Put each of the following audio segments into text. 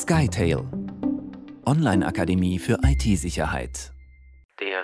SkyTail Online-Akademie für IT-Sicherheit.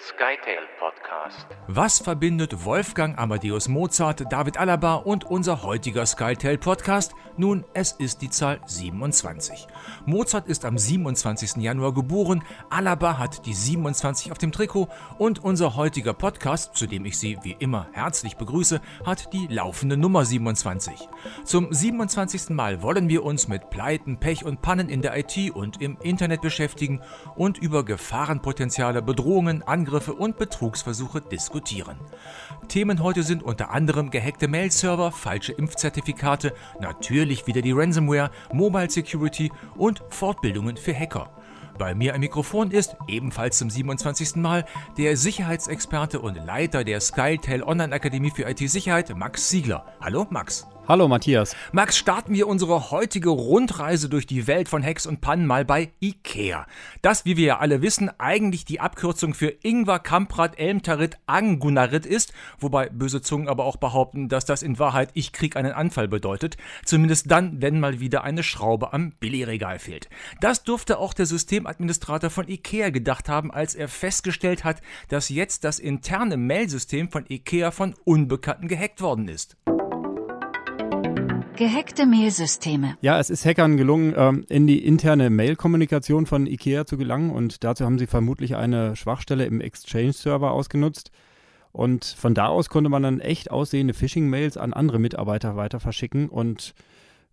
SkyTail Podcast. Was verbindet Wolfgang Amadeus Mozart, David Alaba und unser heutiger SkyTail Podcast? Nun, es ist die Zahl 27. Mozart ist am 27. Januar geboren, Alaba hat die 27 auf dem Trikot und unser heutiger Podcast, zu dem ich Sie wie immer herzlich begrüße, hat die laufende Nummer 27. Zum 27. Mal wollen wir uns mit Pleiten, Pech und Pannen in der IT und im Internet beschäftigen und über Gefahrenpotenziale, Bedrohungen, Angriffe und Betrugsversuche diskutieren. Themen heute sind unter anderem gehackte Mail-Server, falsche Impfzertifikate, natürlich wieder die Ransomware, Mobile Security und Fortbildungen für Hacker. Bei mir am Mikrofon ist, ebenfalls zum 27. Mal, der Sicherheitsexperte und Leiter der SkyTel Online Akademie für IT-Sicherheit, Max Siegler. Hallo Max. Hallo Matthias. Max, starten wir unsere heutige Rundreise durch die Welt von Hacks und Pannen mal bei IKEA. Das, wie wir ja alle wissen, eigentlich die Abkürzung für Ingwer, Kamprat, Elmtarit, Angunarit ist, wobei böse Zungen aber auch behaupten, dass das in Wahrheit ich krieg einen Anfall bedeutet, zumindest dann, wenn mal wieder eine Schraube am Billigregal fehlt. Das durfte auch der Systemadministrator von IKEA gedacht haben, als er festgestellt hat, dass jetzt das interne Mailsystem von IKEA von Unbekannten gehackt worden ist. Gehackte Mailsysteme. Ja, es ist Hackern gelungen, ähm, in die interne Mail-Kommunikation von IKEA zu gelangen und dazu haben sie vermutlich eine Schwachstelle im Exchange-Server ausgenutzt. Und von da aus konnte man dann echt aussehende Phishing-Mails an andere Mitarbeiter weiter verschicken und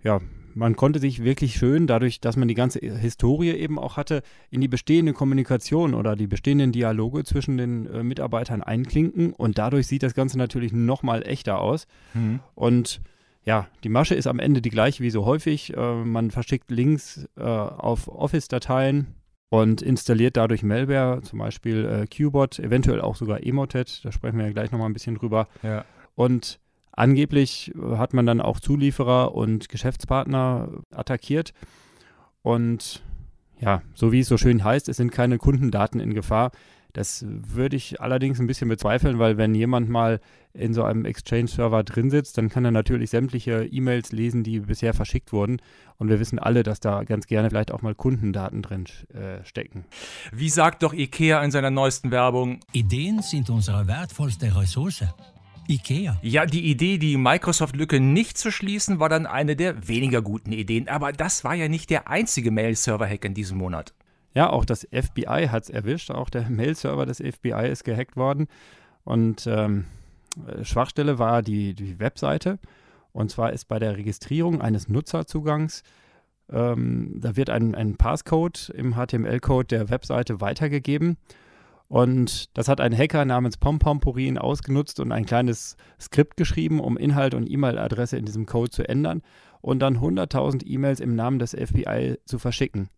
ja, man konnte sich wirklich schön, dadurch, dass man die ganze Historie eben auch hatte, in die bestehende Kommunikation oder die bestehenden Dialoge zwischen den äh, Mitarbeitern einklinken und dadurch sieht das Ganze natürlich nochmal echter aus. Mhm. Und ja, die Masche ist am Ende die gleiche wie so häufig. Äh, man verschickt Links äh, auf Office-Dateien und installiert dadurch Malware, zum Beispiel äh, Qbot, eventuell auch sogar Emotet. Da sprechen wir ja gleich nochmal ein bisschen drüber. Ja. Und angeblich äh, hat man dann auch Zulieferer und Geschäftspartner attackiert. Und ja, so wie es so schön heißt, es sind keine Kundendaten in Gefahr. Das würde ich allerdings ein bisschen bezweifeln, weil wenn jemand mal in so einem Exchange-Server drin sitzt, dann kann er natürlich sämtliche E-Mails lesen, die bisher verschickt wurden. Und wir wissen alle, dass da ganz gerne vielleicht auch mal Kundendaten drin äh, stecken. Wie sagt doch IKEA in seiner neuesten Werbung? Ideen sind unsere wertvollste Ressource. IKEA. Ja, die Idee, die Microsoft-Lücke nicht zu schließen, war dann eine der weniger guten Ideen. Aber das war ja nicht der einzige Mail-Server-Hack in diesem Monat. Ja, auch das FBI hat es erwischt. Auch der Mail-Server des FBI ist gehackt worden. Und ähm, Schwachstelle war die, die Webseite. Und zwar ist bei der Registrierung eines Nutzerzugangs, ähm, da wird ein, ein Passcode im HTML-Code der Webseite weitergegeben. Und das hat ein Hacker namens Pompompurin ausgenutzt und ein kleines Skript geschrieben, um Inhalt und E-Mail-Adresse in diesem Code zu ändern und dann 100.000 E-Mails im Namen des FBI zu verschicken.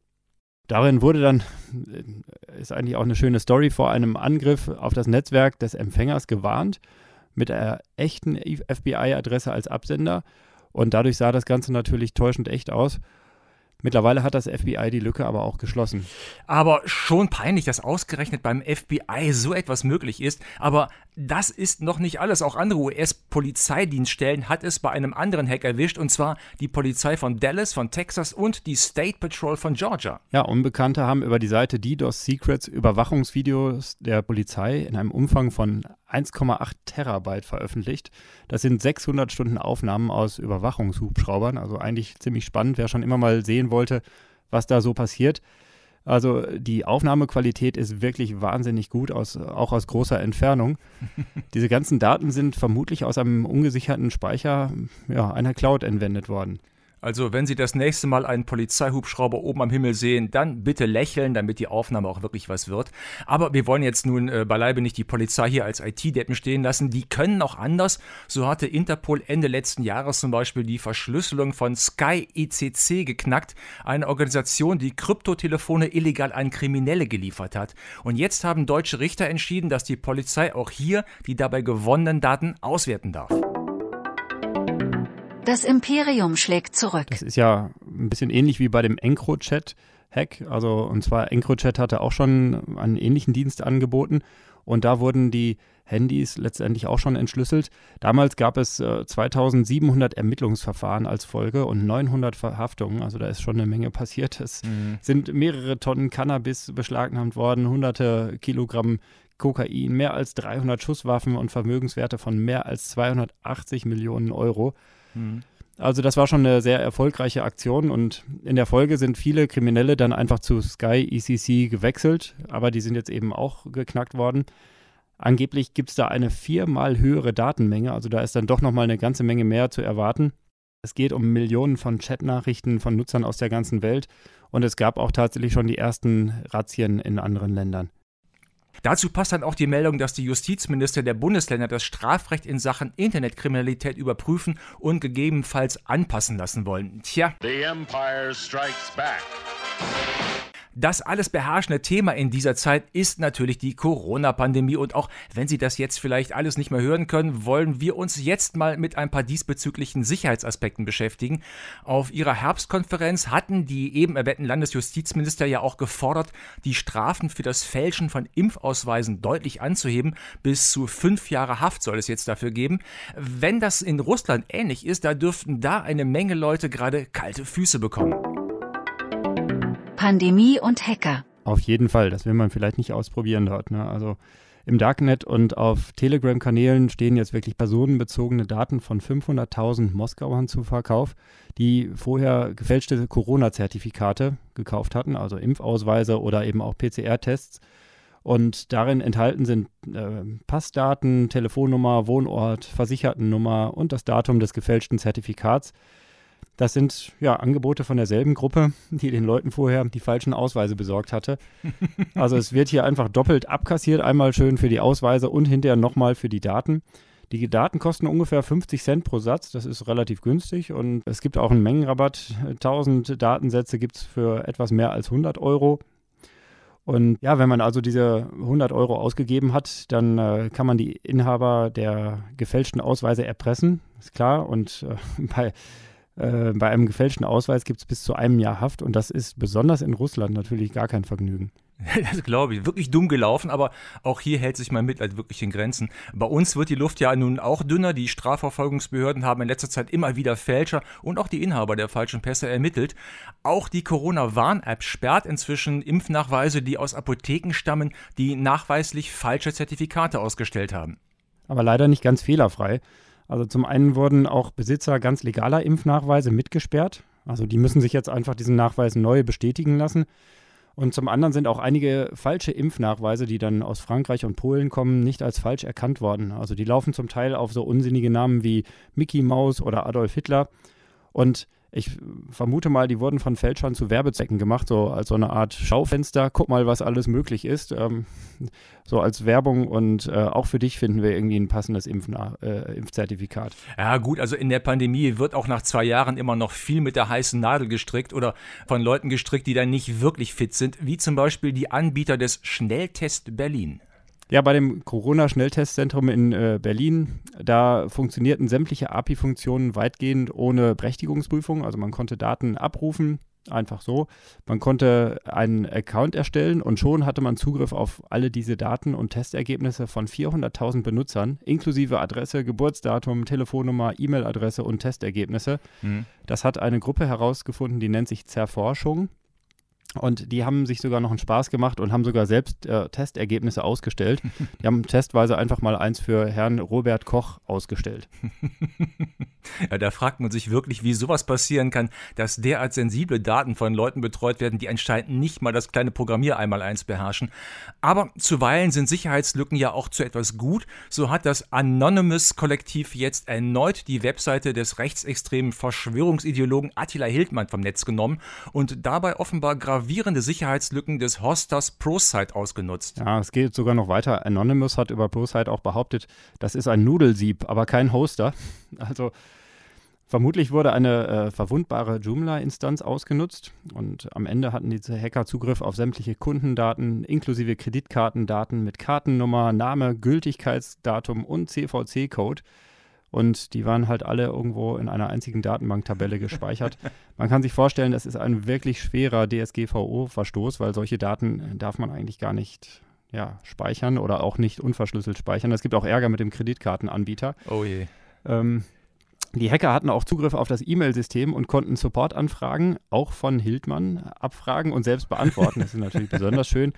Darin wurde dann, äh, ist eigentlich auch eine schöne Story, vor einem Angriff auf das Netzwerk des Empfängers gewarnt, mit der echten FBI-Adresse als Absender. Und dadurch sah das Ganze natürlich täuschend echt aus. Mittlerweile hat das FBI die Lücke aber auch geschlossen. Aber schon peinlich, dass ausgerechnet beim FBI so etwas möglich ist. Aber das ist noch nicht alles. Auch andere US-Polizeidienststellen hat es bei einem anderen Hack erwischt, und zwar die Polizei von Dallas, von Texas und die State Patrol von Georgia. Ja, Unbekannte haben über die Seite DDoS Secrets Überwachungsvideos der Polizei in einem Umfang von 1,8 Terabyte veröffentlicht. Das sind 600 Stunden Aufnahmen aus Überwachungshubschraubern. Also eigentlich ziemlich spannend, wer schon immer mal sehen wollte, was da so passiert. Also die Aufnahmequalität ist wirklich wahnsinnig gut, aus, auch aus großer Entfernung. Diese ganzen Daten sind vermutlich aus einem ungesicherten Speicher ja, einer Cloud entwendet worden. Also, wenn Sie das nächste Mal einen Polizeihubschrauber oben am Himmel sehen, dann bitte lächeln, damit die Aufnahme auch wirklich was wird. Aber wir wollen jetzt nun äh, beileibe nicht die Polizei hier als IT-Deppen stehen lassen. Die können auch anders. So hatte Interpol Ende letzten Jahres zum Beispiel die Verschlüsselung von Sky ECC geknackt, eine Organisation, die Kryptotelefone illegal an Kriminelle geliefert hat. Und jetzt haben deutsche Richter entschieden, dass die Polizei auch hier die dabei gewonnenen Daten auswerten darf. Das Imperium schlägt zurück. Das ist ja ein bisschen ähnlich wie bei dem EncroChat-Hack. Also, und zwar EncroChat hatte auch schon einen ähnlichen Dienst angeboten. Und da wurden die Handys letztendlich auch schon entschlüsselt. Damals gab es äh, 2700 Ermittlungsverfahren als Folge und 900 Verhaftungen. Also da ist schon eine Menge passiert. Es mhm. sind mehrere Tonnen Cannabis beschlagnahmt worden, hunderte Kilogramm Kokain, mehr als 300 Schusswaffen und Vermögenswerte von mehr als 280 Millionen Euro. Mhm. Also das war schon eine sehr erfolgreiche Aktion und in der Folge sind viele Kriminelle dann einfach zu Sky ECC gewechselt, aber die sind jetzt eben auch geknackt worden. Angeblich gibt es da eine viermal höhere Datenmenge, also da ist dann doch nochmal eine ganze Menge mehr zu erwarten. Es geht um Millionen von Chatnachrichten von Nutzern aus der ganzen Welt und es gab auch tatsächlich schon die ersten Razzien in anderen Ländern. Dazu passt dann auch die Meldung, dass die Justizminister der Bundesländer das Strafrecht in Sachen Internetkriminalität überprüfen und gegebenenfalls anpassen lassen wollen. Tja. The Empire Strikes Back. Das alles beherrschende Thema in dieser Zeit ist natürlich die Corona-Pandemie und auch wenn Sie das jetzt vielleicht alles nicht mehr hören können, wollen wir uns jetzt mal mit ein paar diesbezüglichen Sicherheitsaspekten beschäftigen. Auf ihrer Herbstkonferenz hatten die eben erwähnten Landesjustizminister ja auch gefordert, die Strafen für das Fälschen von Impfausweisen deutlich anzuheben. Bis zu fünf Jahre Haft soll es jetzt dafür geben. Wenn das in Russland ähnlich ist, da dürften da eine Menge Leute gerade kalte Füße bekommen. Pandemie und Hacker. Auf jeden Fall, das will man vielleicht nicht ausprobieren dort. Ne? Also im Darknet und auf Telegram-Kanälen stehen jetzt wirklich personenbezogene Daten von 500.000 Moskauern zu Verkauf, die vorher gefälschte Corona-Zertifikate gekauft hatten, also Impfausweise oder eben auch PCR-Tests. Und darin enthalten sind äh, Passdaten, Telefonnummer, Wohnort, Versichertennummer und das Datum des gefälschten Zertifikats. Das sind ja Angebote von derselben Gruppe, die den Leuten vorher die falschen Ausweise besorgt hatte. Also es wird hier einfach doppelt abkassiert, einmal schön für die Ausweise und hinterher nochmal für die Daten. Die Daten kosten ungefähr 50 Cent pro Satz, das ist relativ günstig und es gibt auch einen Mengenrabatt. 1000 Datensätze gibt es für etwas mehr als 100 Euro. Und ja, wenn man also diese 100 Euro ausgegeben hat, dann äh, kann man die Inhaber der gefälschten Ausweise erpressen, ist klar. Und äh, bei äh, bei einem gefälschten Ausweis gibt es bis zu einem Jahr Haft und das ist besonders in Russland natürlich gar kein Vergnügen. Das glaube ich. Wirklich dumm gelaufen, aber auch hier hält sich mein Mitleid wirklich in Grenzen. Bei uns wird die Luft ja nun auch dünner. Die Strafverfolgungsbehörden haben in letzter Zeit immer wieder Fälscher und auch die Inhaber der falschen Pässe ermittelt. Auch die Corona-Warn-App sperrt inzwischen Impfnachweise, die aus Apotheken stammen, die nachweislich falsche Zertifikate ausgestellt haben. Aber leider nicht ganz fehlerfrei. Also zum einen wurden auch Besitzer ganz legaler Impfnachweise mitgesperrt. Also die müssen sich jetzt einfach diesen Nachweis neu bestätigen lassen. Und zum anderen sind auch einige falsche Impfnachweise, die dann aus Frankreich und Polen kommen, nicht als falsch erkannt worden. Also die laufen zum Teil auf so unsinnige Namen wie Mickey Mouse oder Adolf Hitler. Und ich vermute mal, die wurden von Fälschern zu Werbezwecken gemacht, so als so eine Art Schaufenster. Guck mal, was alles möglich ist. Ähm, so als Werbung und äh, auch für dich finden wir irgendwie ein passendes Impfna äh, Impfzertifikat. Ja, gut, also in der Pandemie wird auch nach zwei Jahren immer noch viel mit der heißen Nadel gestrickt oder von Leuten gestrickt, die dann nicht wirklich fit sind, wie zum Beispiel die Anbieter des Schnelltest Berlin. Ja, bei dem Corona-Schnelltestzentrum in äh, Berlin, da funktionierten sämtliche API-Funktionen weitgehend ohne Berechtigungsprüfung. Also man konnte Daten abrufen, einfach so. Man konnte einen Account erstellen und schon hatte man Zugriff auf alle diese Daten und Testergebnisse von 400.000 Benutzern, inklusive Adresse, Geburtsdatum, Telefonnummer, E-Mail-Adresse und Testergebnisse. Mhm. Das hat eine Gruppe herausgefunden, die nennt sich Zerforschung. Und die haben sich sogar noch einen Spaß gemacht und haben sogar selbst äh, Testergebnisse ausgestellt. Die haben testweise einfach mal eins für Herrn Robert Koch ausgestellt. Ja, da fragt man sich wirklich, wie sowas passieren kann, dass derart sensible Daten von Leuten betreut werden, die anscheinend nicht mal das kleine Programmier einmal eins beherrschen. Aber zuweilen sind Sicherheitslücken ja auch zu etwas gut. So hat das Anonymous-Kollektiv jetzt erneut die Webseite des rechtsextremen Verschwörungsideologen Attila Hildmann vom Netz genommen und dabei offenbar gravierend gravierende Sicherheitslücken des Hosters ProSite ausgenutzt. Ja, es geht sogar noch weiter. Anonymous hat über ProSite auch behauptet, das ist ein Nudelsieb, aber kein Hoster. Also Vermutlich wurde eine äh, verwundbare Joomla-Instanz ausgenutzt und am Ende hatten diese Hacker Zugriff auf sämtliche Kundendaten inklusive Kreditkartendaten mit Kartennummer, Name, Gültigkeitsdatum und CVC-Code. Und die waren halt alle irgendwo in einer einzigen Datenbanktabelle gespeichert. man kann sich vorstellen, das ist ein wirklich schwerer DSGVO-Verstoß, weil solche Daten darf man eigentlich gar nicht ja, speichern oder auch nicht unverschlüsselt speichern. Es gibt auch Ärger mit dem Kreditkartenanbieter. Oh je. Ähm, die Hacker hatten auch Zugriff auf das E-Mail-System und konnten Supportanfragen auch von Hildmann abfragen und selbst beantworten. Das ist natürlich besonders schön.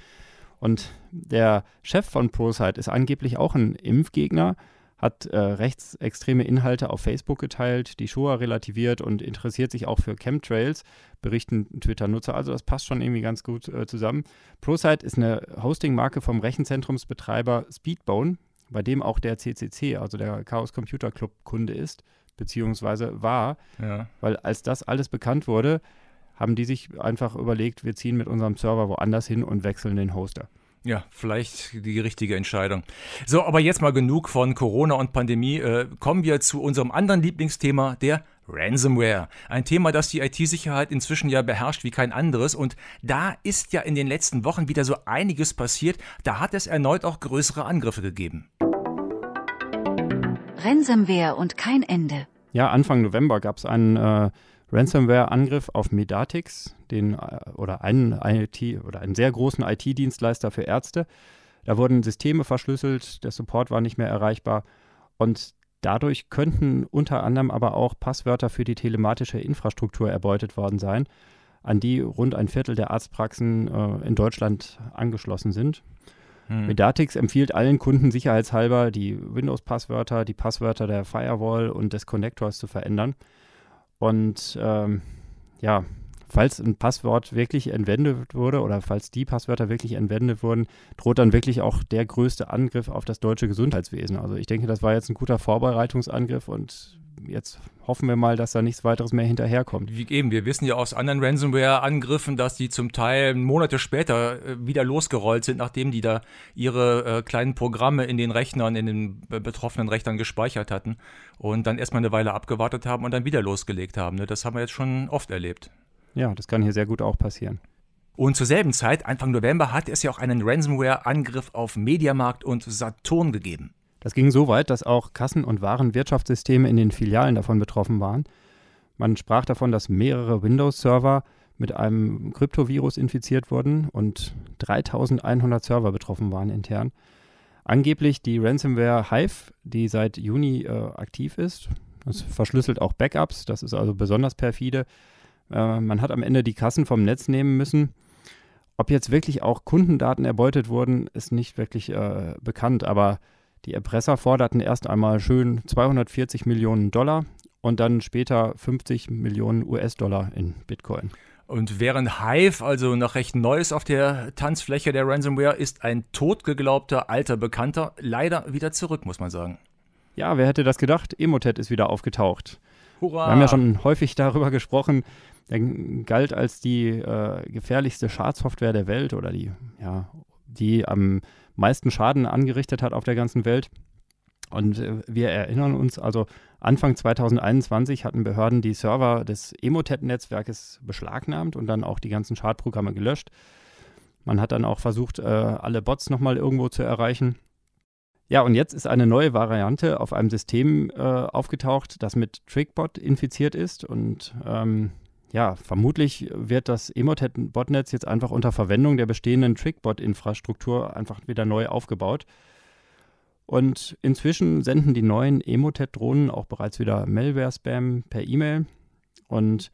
Und der Chef von ProSite ist angeblich auch ein Impfgegner, hat äh, rechtsextreme Inhalte auf Facebook geteilt, die Shoah relativiert und interessiert sich auch für Chemtrails, berichten Twitter-Nutzer. Also das passt schon irgendwie ganz gut äh, zusammen. ProSite ist eine Hosting-Marke vom Rechenzentrumsbetreiber Speedbone, bei dem auch der CCC, also der Chaos Computer Club, Kunde ist, beziehungsweise war. Ja. Weil als das alles bekannt wurde, haben die sich einfach überlegt, wir ziehen mit unserem Server woanders hin und wechseln den Hoster. Ja, vielleicht die richtige Entscheidung. So, aber jetzt mal genug von Corona und Pandemie. Äh, kommen wir zu unserem anderen Lieblingsthema, der Ransomware. Ein Thema, das die IT-Sicherheit inzwischen ja beherrscht wie kein anderes. Und da ist ja in den letzten Wochen wieder so einiges passiert. Da hat es erneut auch größere Angriffe gegeben. Ransomware und kein Ende. Ja, Anfang November gab es einen äh, Ransomware-Angriff auf Medatix, den äh, oder einen IT oder einen sehr großen IT-Dienstleister für Ärzte. Da wurden Systeme verschlüsselt, der Support war nicht mehr erreichbar und dadurch könnten unter anderem aber auch Passwörter für die telematische Infrastruktur erbeutet worden sein, an die rund ein Viertel der Arztpraxen äh, in Deutschland angeschlossen sind. Hm. Medatix empfiehlt allen Kunden sicherheitshalber, die Windows-Passwörter, die Passwörter der Firewall und des Connectors zu verändern. Und ähm, ja, falls ein Passwort wirklich entwendet wurde oder falls die Passwörter wirklich entwendet wurden, droht dann wirklich auch der größte Angriff auf das deutsche Gesundheitswesen. Also ich denke, das war jetzt ein guter Vorbereitungsangriff und jetzt hoffen wir mal, dass da nichts weiteres mehr hinterherkommt. Wie eben, wir wissen ja aus anderen Ransomware-Angriffen, dass die zum Teil Monate später äh, wieder losgerollt sind, nachdem die da ihre äh, kleinen Programme in den Rechnern, in den betroffenen Rechnern gespeichert hatten und dann erstmal eine Weile abgewartet haben und dann wieder losgelegt haben. Ne? Das haben wir jetzt schon oft erlebt. Ja, das kann hier sehr gut auch passieren. Und zur selben Zeit, Anfang November, hat es ja auch einen Ransomware-Angriff auf Mediamarkt und Saturn gegeben. Das ging so weit, dass auch Kassen- und Warenwirtschaftssysteme in den Filialen davon betroffen waren. Man sprach davon, dass mehrere Windows-Server mit einem Kryptovirus infiziert wurden und 3100 Server betroffen waren intern. Angeblich die Ransomware Hive, die seit Juni äh, aktiv ist. Das verschlüsselt auch Backups, das ist also besonders perfide. Äh, man hat am Ende die Kassen vom Netz nehmen müssen. Ob jetzt wirklich auch Kundendaten erbeutet wurden, ist nicht wirklich äh, bekannt, aber die Erpresser forderten erst einmal schön 240 Millionen Dollar und dann später 50 Millionen US-Dollar in Bitcoin. Und während Hive also noch recht Neues auf der Tanzfläche der Ransomware ist ein totgeglaubter alter Bekannter leider wieder zurück, muss man sagen. Ja, wer hätte das gedacht? Emotet ist wieder aufgetaucht. Hurra! Wir haben ja schon häufig darüber gesprochen. Der galt als die äh, gefährlichste Schadsoftware der Welt oder die, ja, die am meisten Schaden angerichtet hat auf der ganzen Welt. Und äh, wir erinnern uns, also Anfang 2021 hatten Behörden die Server des Emotet-Netzwerkes beschlagnahmt und dann auch die ganzen Schadprogramme gelöscht. Man hat dann auch versucht, äh, alle Bots nochmal irgendwo zu erreichen. Ja, und jetzt ist eine neue Variante auf einem System äh, aufgetaucht, das mit Trickbot infiziert ist. Und ähm, ja, vermutlich wird das Emotet-Botnetz jetzt einfach unter Verwendung der bestehenden Trickbot-Infrastruktur einfach wieder neu aufgebaut. Und inzwischen senden die neuen Emotet-Drohnen auch bereits wieder Malware-Spam per E-Mail. Und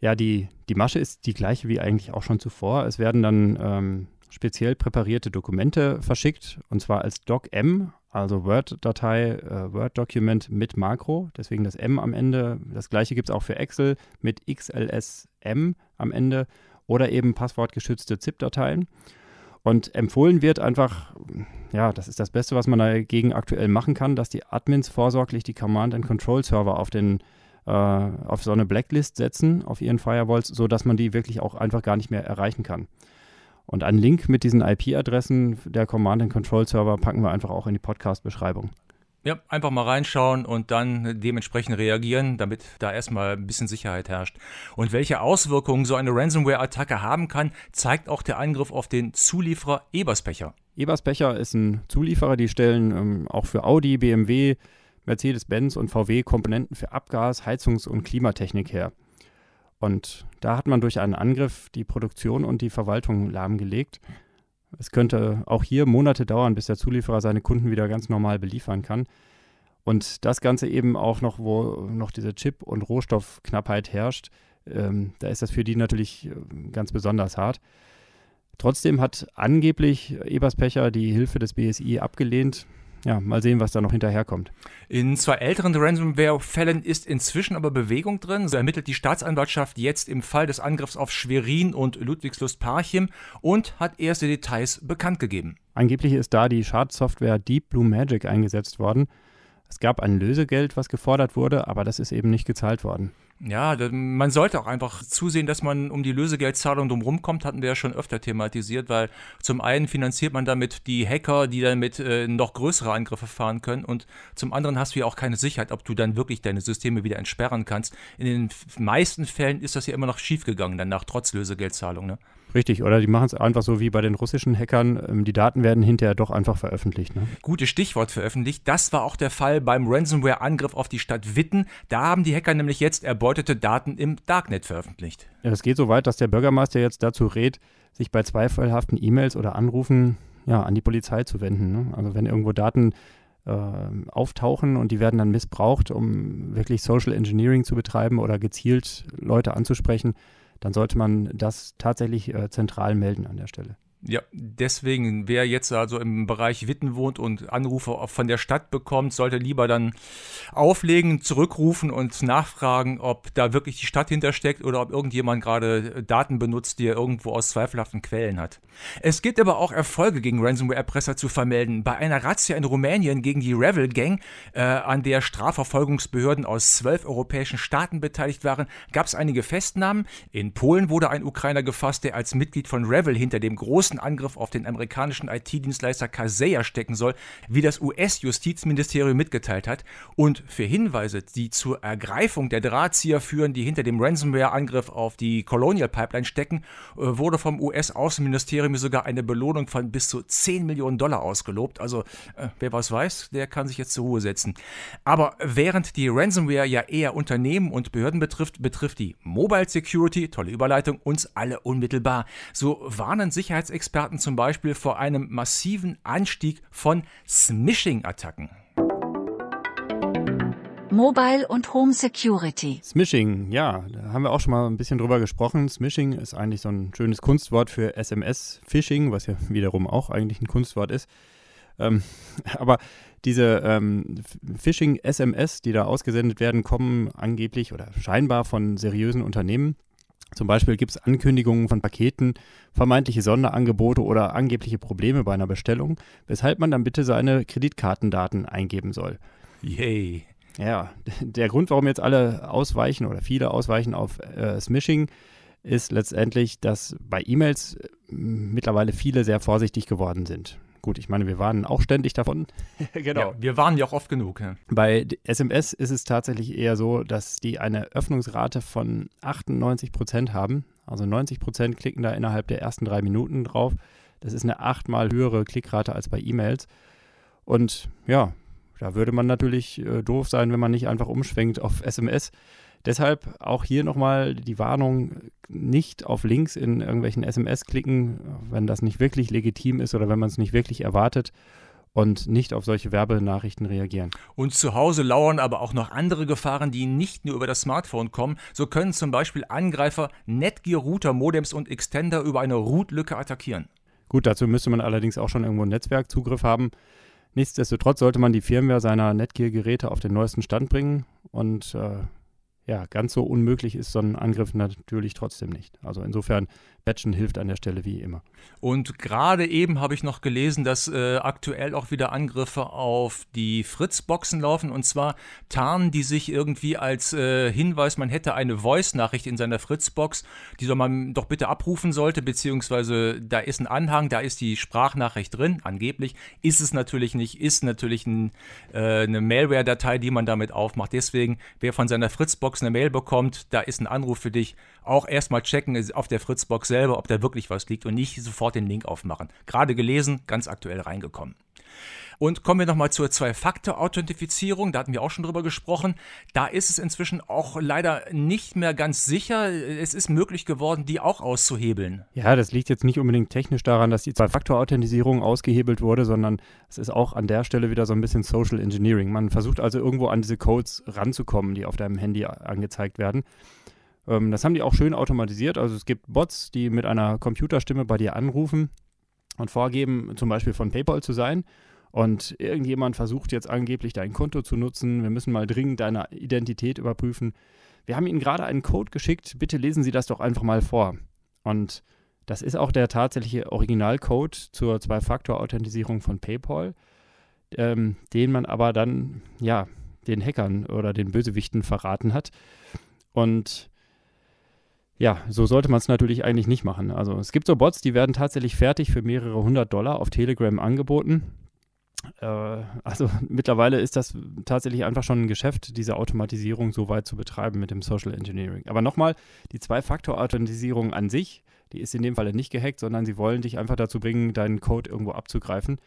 ja, die, die Masche ist die gleiche wie eigentlich auch schon zuvor. Es werden dann ähm, speziell präparierte Dokumente verschickt, und zwar als DocM, also Word-Datei, äh, Word-Document mit Makro, deswegen das M am Ende. Das gleiche gibt es auch für Excel mit XLSM am Ende oder eben passwortgeschützte ZIP-Dateien. Und empfohlen wird einfach, ja, das ist das Beste, was man dagegen aktuell machen kann, dass die Admins vorsorglich die Command-and-Control-Server auf den äh, auf so eine Blacklist setzen auf ihren Firewalls, sodass man die wirklich auch einfach gar nicht mehr erreichen kann. Und einen Link mit diesen IP-Adressen der Command-and-Control-Server packen wir einfach auch in die Podcast-Beschreibung. Ja, einfach mal reinschauen und dann dementsprechend reagieren, damit da erstmal ein bisschen Sicherheit herrscht. Und welche Auswirkungen so eine Ransomware-Attacke haben kann, zeigt auch der Angriff auf den Zulieferer Eberspecher. Eberspecher ist ein Zulieferer, die stellen ähm, auch für Audi, BMW, Mercedes-Benz und VW Komponenten für Abgas-, Heizungs- und Klimatechnik her. Und da hat man durch einen Angriff die Produktion und die Verwaltung lahmgelegt. Es könnte auch hier Monate dauern, bis der Zulieferer seine Kunden wieder ganz normal beliefern kann. Und das Ganze eben auch noch, wo noch diese Chip- und Rohstoffknappheit herrscht, ähm, da ist das für die natürlich äh, ganz besonders hart. Trotzdem hat angeblich Eberspecher die Hilfe des BSI abgelehnt ja, mal sehen, was da noch hinterherkommt. In zwei älteren Ransomware-Fällen ist inzwischen aber Bewegung drin. So ermittelt die Staatsanwaltschaft jetzt im Fall des Angriffs auf Schwerin und Ludwigslust-Parchim und hat erste Details bekannt gegeben. Angeblich ist da die Schadsoftware Deep Blue Magic eingesetzt worden. Es gab ein Lösegeld, was gefordert wurde, aber das ist eben nicht gezahlt worden. Ja, man sollte auch einfach zusehen, dass man um die Lösegeldzahlung drumherum kommt, hatten wir ja schon öfter thematisiert, weil zum einen finanziert man damit die Hacker, die damit äh, noch größere Angriffe fahren können und zum anderen hast du ja auch keine Sicherheit, ob du dann wirklich deine Systeme wieder entsperren kannst. In den meisten Fällen ist das ja immer noch schiefgegangen danach, trotz Lösegeldzahlung. Ne? Richtig, oder die machen es einfach so wie bei den russischen Hackern. Ähm, die Daten werden hinterher doch einfach veröffentlicht. Ne? Gutes Stichwort veröffentlicht. Das war auch der Fall beim Ransomware-Angriff auf die Stadt Witten. Da haben die Hacker nämlich jetzt erbeutete Daten im Darknet veröffentlicht. Ja, es geht so weit, dass der Bürgermeister jetzt dazu rät, sich bei zweifelhaften E-Mails oder Anrufen ja, an die Polizei zu wenden. Ne? Also wenn irgendwo Daten äh, auftauchen und die werden dann missbraucht, um wirklich Social Engineering zu betreiben oder gezielt Leute anzusprechen, dann sollte man das tatsächlich äh, zentral melden an der Stelle. Ja, deswegen, wer jetzt also im Bereich Witten wohnt und Anrufe von der Stadt bekommt, sollte lieber dann auflegen, zurückrufen und nachfragen, ob da wirklich die Stadt hintersteckt oder ob irgendjemand gerade Daten benutzt, die er irgendwo aus zweifelhaften Quellen hat. Es gibt aber auch Erfolge gegen Ransomware-Erpresser zu vermelden. Bei einer Razzia in Rumänien gegen die Revel Gang, äh, an der Strafverfolgungsbehörden aus zwölf europäischen Staaten beteiligt waren, gab es einige Festnahmen. In Polen wurde ein Ukrainer gefasst, der als Mitglied von Revel hinter dem großen großen Angriff auf den amerikanischen IT-Dienstleister Kaseya stecken soll, wie das US-Justizministerium mitgeteilt hat. Und für Hinweise, die zur Ergreifung der Drahtzieher führen, die hinter dem Ransomware-Angriff auf die Colonial Pipeline stecken, äh, wurde vom US-Außenministerium sogar eine Belohnung von bis zu 10 Millionen Dollar ausgelobt. Also äh, wer was weiß, der kann sich jetzt zur Ruhe setzen. Aber während die Ransomware ja eher Unternehmen und Behörden betrifft, betrifft die Mobile Security, tolle Überleitung, uns alle unmittelbar. So warnen Sicherheitsexperten Experten zum Beispiel vor einem massiven Anstieg von Smishing-Attacken. Mobile und Home Security. Smishing, ja, da haben wir auch schon mal ein bisschen drüber gesprochen. Smishing ist eigentlich so ein schönes Kunstwort für SMS-Phishing, was ja wiederum auch eigentlich ein Kunstwort ist. Ähm, aber diese ähm, Phishing-SMS, die da ausgesendet werden, kommen angeblich oder scheinbar von seriösen Unternehmen. Zum Beispiel gibt es Ankündigungen von Paketen, vermeintliche Sonderangebote oder angebliche Probleme bei einer Bestellung, weshalb man dann bitte seine Kreditkartendaten eingeben soll. Yay. Ja, der Grund, warum jetzt alle ausweichen oder viele ausweichen auf äh, Smishing, ist letztendlich, dass bei E-Mails äh, mittlerweile viele sehr vorsichtig geworden sind. Gut, ich meine, wir warnen auch ständig davon. genau. Ja, wir warnen ja auch oft genug. Ja. Bei SMS ist es tatsächlich eher so, dass die eine Öffnungsrate von 98 Prozent haben. Also 90 Prozent klicken da innerhalb der ersten drei Minuten drauf. Das ist eine achtmal höhere Klickrate als bei E-Mails. Und ja, da würde man natürlich äh, doof sein, wenn man nicht einfach umschwenkt auf SMS. Deshalb auch hier nochmal die Warnung, nicht auf Links in irgendwelchen SMS klicken, wenn das nicht wirklich legitim ist oder wenn man es nicht wirklich erwartet und nicht auf solche Werbenachrichten reagieren. Und zu Hause lauern aber auch noch andere Gefahren, die nicht nur über das Smartphone kommen. So können zum Beispiel Angreifer Netgear-Router, Modems und Extender über eine Root-Lücke attackieren. Gut, dazu müsste man allerdings auch schon irgendwo einen Netzwerkzugriff haben. Nichtsdestotrotz sollte man die Firmware seiner Netgear-Geräte auf den neuesten Stand bringen und äh, ja, ganz so unmöglich ist so ein Angriff natürlich trotzdem nicht. Also insofern Batchen hilft an der Stelle wie immer. Und gerade eben habe ich noch gelesen, dass äh, aktuell auch wieder Angriffe auf die Fritz-Boxen laufen. Und zwar tarnen die sich irgendwie als äh, Hinweis, man hätte eine Voice-Nachricht in seiner Fritz-Box, die soll man doch bitte abrufen sollte, beziehungsweise da ist ein Anhang, da ist die Sprachnachricht drin, angeblich. Ist es natürlich nicht, ist natürlich ein, äh, eine Malware-Datei, die man damit aufmacht. Deswegen, wer von seiner Fritz-Box eine Mail bekommt, da ist ein Anruf für dich. Auch erstmal checken auf der Fritz-Box selber, ob da wirklich was liegt und nicht sofort den Link aufmachen. Gerade gelesen, ganz aktuell reingekommen. Und kommen wir nochmal zur Zwei-Faktor-Authentifizierung. Da hatten wir auch schon drüber gesprochen. Da ist es inzwischen auch leider nicht mehr ganz sicher. Es ist möglich geworden, die auch auszuhebeln. Ja, das liegt jetzt nicht unbedingt technisch daran, dass die Zwei-Faktor-Authentisierung ausgehebelt wurde, sondern es ist auch an der Stelle wieder so ein bisschen Social Engineering. Man versucht also irgendwo an diese Codes ranzukommen, die auf deinem Handy angezeigt werden. Ähm, das haben die auch schön automatisiert. Also es gibt Bots, die mit einer Computerstimme bei dir anrufen und vorgeben, zum Beispiel von PayPal zu sein. Und irgendjemand versucht jetzt angeblich dein Konto zu nutzen. Wir müssen mal dringend deine Identität überprüfen. Wir haben Ihnen gerade einen Code geschickt. Bitte lesen Sie das doch einfach mal vor. Und das ist auch der tatsächliche Originalcode zur Zwei-Faktor-Authentisierung von PayPal, ähm, den man aber dann, ja, den Hackern oder den Bösewichten verraten hat. Und ja, so sollte man es natürlich eigentlich nicht machen. Also es gibt so Bots, die werden tatsächlich fertig für mehrere hundert Dollar auf Telegram angeboten. Äh, also mittlerweile ist das tatsächlich einfach schon ein Geschäft, diese Automatisierung so weit zu betreiben mit dem Social Engineering. Aber nochmal, die Zwei-Faktor-Authentisierung an sich, die ist in dem Falle nicht gehackt, sondern sie wollen dich einfach dazu bringen, deinen Code irgendwo abzugreifen.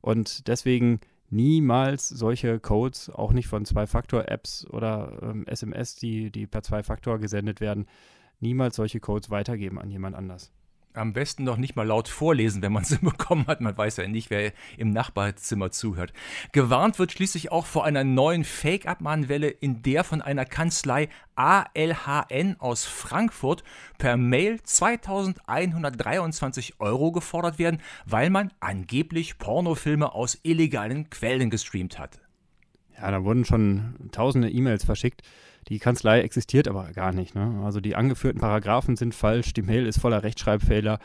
Und deswegen niemals solche Codes, auch nicht von Zwei-Faktor-Apps oder ähm, SMS, die, die per Zwei-Faktor gesendet werden, niemals solche Codes weitergeben an jemand anders. Am besten noch nicht mal laut vorlesen, wenn man sie bekommen hat. Man weiß ja nicht, wer im Nachbarzimmer zuhört. Gewarnt wird schließlich auch vor einer neuen Fake-Abmahnwelle, in der von einer Kanzlei ALHN aus Frankfurt per Mail 2123 Euro gefordert werden, weil man angeblich Pornofilme aus illegalen Quellen gestreamt hat. Ja, da wurden schon tausende E-Mails verschickt. Die Kanzlei existiert aber gar nicht. Ne? Also die angeführten Paragraphen sind falsch, die Mail ist voller Rechtschreibfehler,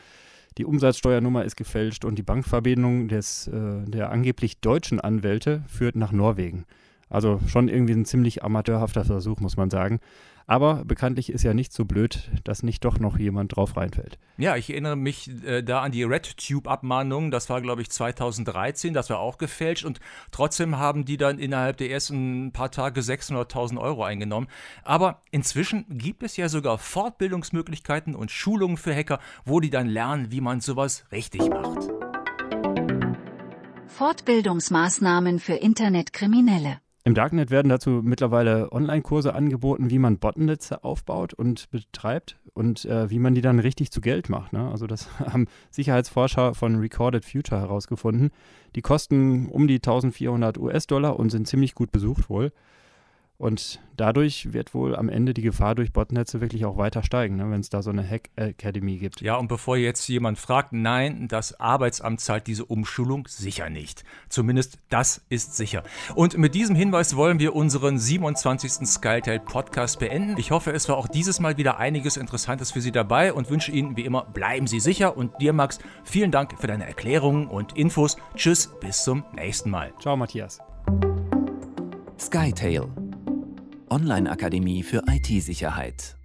die Umsatzsteuernummer ist gefälscht und die Bankverbindung des, äh, der angeblich deutschen Anwälte führt nach Norwegen. Also schon irgendwie ein ziemlich amateurhafter Versuch, muss man sagen. Aber bekanntlich ist ja nicht so blöd, dass nicht doch noch jemand drauf reinfällt. Ja, ich erinnere mich äh, da an die RedTube-Abmahnung. Das war, glaube ich, 2013. Das war auch gefälscht. Und trotzdem haben die dann innerhalb der ersten paar Tage 600.000 Euro eingenommen. Aber inzwischen gibt es ja sogar Fortbildungsmöglichkeiten und Schulungen für Hacker, wo die dann lernen, wie man sowas richtig macht. Fortbildungsmaßnahmen für Internetkriminelle. Im Darknet werden dazu mittlerweile Online-Kurse angeboten, wie man Botnetze aufbaut und betreibt und äh, wie man die dann richtig zu Geld macht. Ne? Also das haben Sicherheitsforscher von Recorded Future herausgefunden. Die kosten um die 1400 US-Dollar und sind ziemlich gut besucht wohl. Und dadurch wird wohl am Ende die Gefahr durch Botnetze wirklich auch weiter steigen, ne, wenn es da so eine Hack Academy gibt. Ja, und bevor jetzt jemand fragt, nein, das Arbeitsamt zahlt diese Umschulung sicher nicht. Zumindest das ist sicher. Und mit diesem Hinweis wollen wir unseren 27. Skytail Podcast beenden. Ich hoffe, es war auch dieses Mal wieder einiges Interessantes für Sie dabei und wünsche Ihnen wie immer, bleiben Sie sicher. Und dir, Max, vielen Dank für deine Erklärungen und Infos. Tschüss, bis zum nächsten Mal. Ciao, Matthias. Skytail Online-Akademie für IT-Sicherheit.